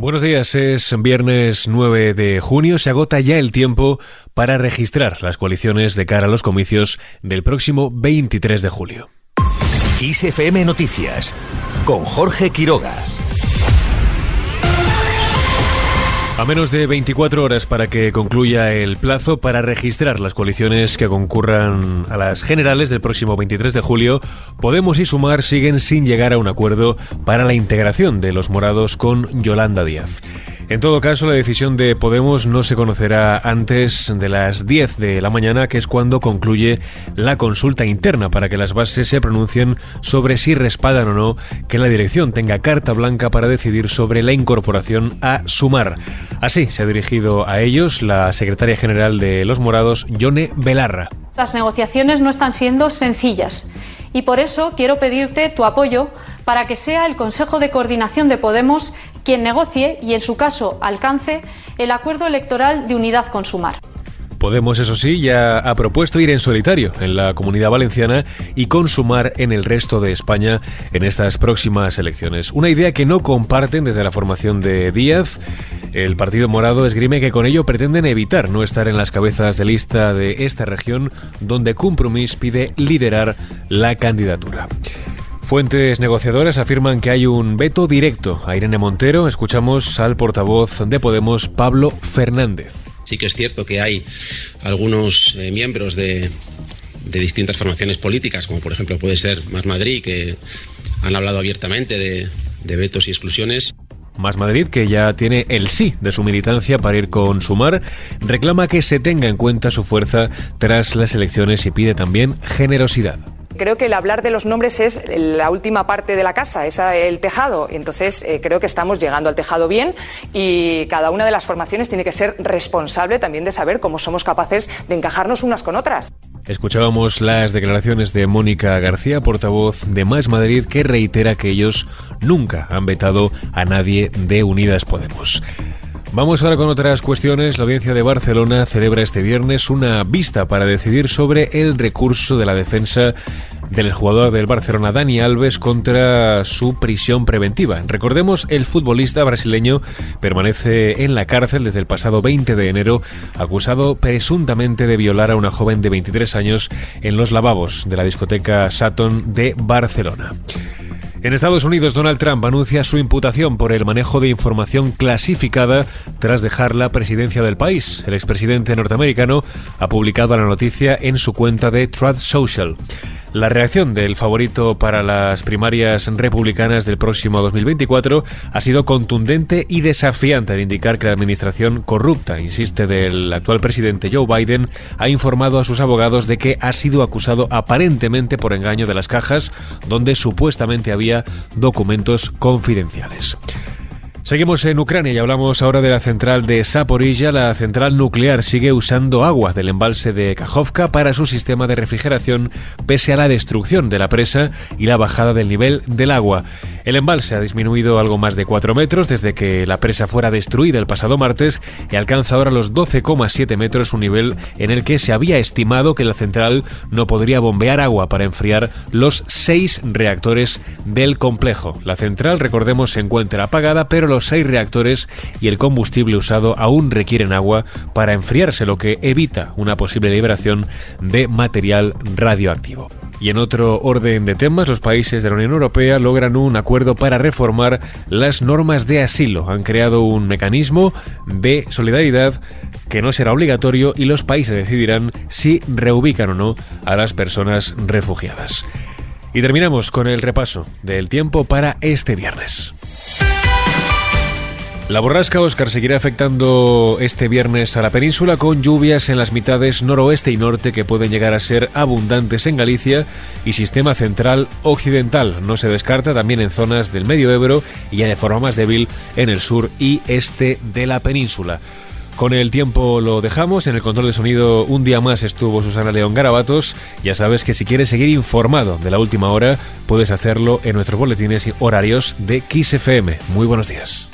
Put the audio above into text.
Buenos días, es viernes 9 de junio, se agota ya el tiempo para registrar las coaliciones de cara a los comicios del próximo 23 de julio. ISFM Noticias con Jorge Quiroga. A menos de 24 horas para que concluya el plazo para registrar las coaliciones que concurran a las generales del próximo 23 de julio, Podemos y Sumar siguen sin llegar a un acuerdo para la integración de los morados con Yolanda Díaz. En todo caso, la decisión de Podemos no se conocerá antes de las 10 de la mañana, que es cuando concluye la consulta interna para que las bases se pronuncien sobre si respaldan o no que la dirección tenga carta blanca para decidir sobre la incorporación a Sumar. Así se ha dirigido a ellos la secretaria general de Los Morados, Yone Belarra. Las negociaciones no están siendo sencillas y por eso quiero pedirte tu apoyo para que sea el Consejo de Coordinación de Podemos quien negocie y, en su caso, alcance el acuerdo electoral de unidad con Sumar. Podemos, eso sí, ya ha propuesto ir en solitario en la comunidad valenciana y consumar en el resto de España en estas próximas elecciones. Una idea que no comparten desde la formación de Díaz. El Partido Morado esgrime que con ello pretenden evitar no estar en las cabezas de lista de esta región, donde Compromís pide liderar la candidatura. Fuentes negociadoras afirman que hay un veto directo a Irene Montero. Escuchamos al portavoz de Podemos, Pablo Fernández. Sí que es cierto que hay algunos eh, miembros de, distintas formaciones políticas, como por ejemplo puede ser Más Madrid, que han hablado abiertamente de, de vetos y exclusiones. Más Madrid, que ya tiene el sí de su militancia para ir con Sumar, reclama que se tenga en cuenta su fuerza tras las elecciones y pide también generosidad creo que el hablar de los nombres es la última parte de la casa, es el tejado. Entonces, eh, creo que estamos llegando al tejado bien y cada una de las formaciones tiene que ser responsable también de saber cómo somos capaces de encajarnos unas con otras. Escuchábamos las declaraciones de Mónica García, portavoz de Más Madrid, que reitera que ellos nunca han vetado a nadie de Unidas Podemos. Vamos ahora con otras cuestiones. La audiencia de Barcelona celebra este viernes una vista para decidir sobre el recurso de la defensa del jugador del Barcelona Dani Alves contra su prisión preventiva. Recordemos, el futbolista brasileño permanece en la cárcel desde el pasado 20 de enero, acusado presuntamente de violar a una joven de 23 años en los lavabos de la discoteca Saturn de Barcelona. En Estados Unidos, Donald Trump anuncia su imputación por el manejo de información clasificada tras dejar la presidencia del país. El expresidente norteamericano ha publicado la noticia en su cuenta de Truth Social. La reacción del favorito para las primarias republicanas del próximo 2024 ha sido contundente y desafiante al indicar que la administración corrupta, insiste del actual presidente Joe Biden, ha informado a sus abogados de que ha sido acusado aparentemente por engaño de las cajas donde supuestamente había documentos confidenciales. Seguimos en Ucrania y hablamos ahora de la central de Saporilla. La central nuclear sigue usando agua del embalse de Kajovka para su sistema de refrigeración pese a la destrucción de la presa y la bajada del nivel del agua. El embalse ha disminuido algo más de 4 metros desde que la presa fuera destruida el pasado martes y alcanza ahora los 12,7 metros, un nivel en el que se había estimado que la central no podría bombear agua para enfriar los seis reactores del complejo. La central, recordemos, se encuentra apagada, pero seis reactores y el combustible usado aún requieren agua para enfriarse, lo que evita una posible liberación de material radioactivo. Y en otro orden de temas, los países de la Unión Europea logran un acuerdo para reformar las normas de asilo. Han creado un mecanismo de solidaridad que no será obligatorio y los países decidirán si reubican o no a las personas refugiadas. Y terminamos con el repaso del tiempo para este viernes. La borrasca Oscar seguirá afectando este viernes a la península con lluvias en las mitades noroeste y norte que pueden llegar a ser abundantes en Galicia y sistema central occidental. No se descarta también en zonas del medio Ebro y ya de forma más débil en el sur y este de la península. Con el tiempo lo dejamos. En el control de sonido un día más estuvo Susana León Garabatos. Ya sabes que si quieres seguir informado de la última hora, puedes hacerlo en nuestros boletines horarios de XFM. Muy buenos días.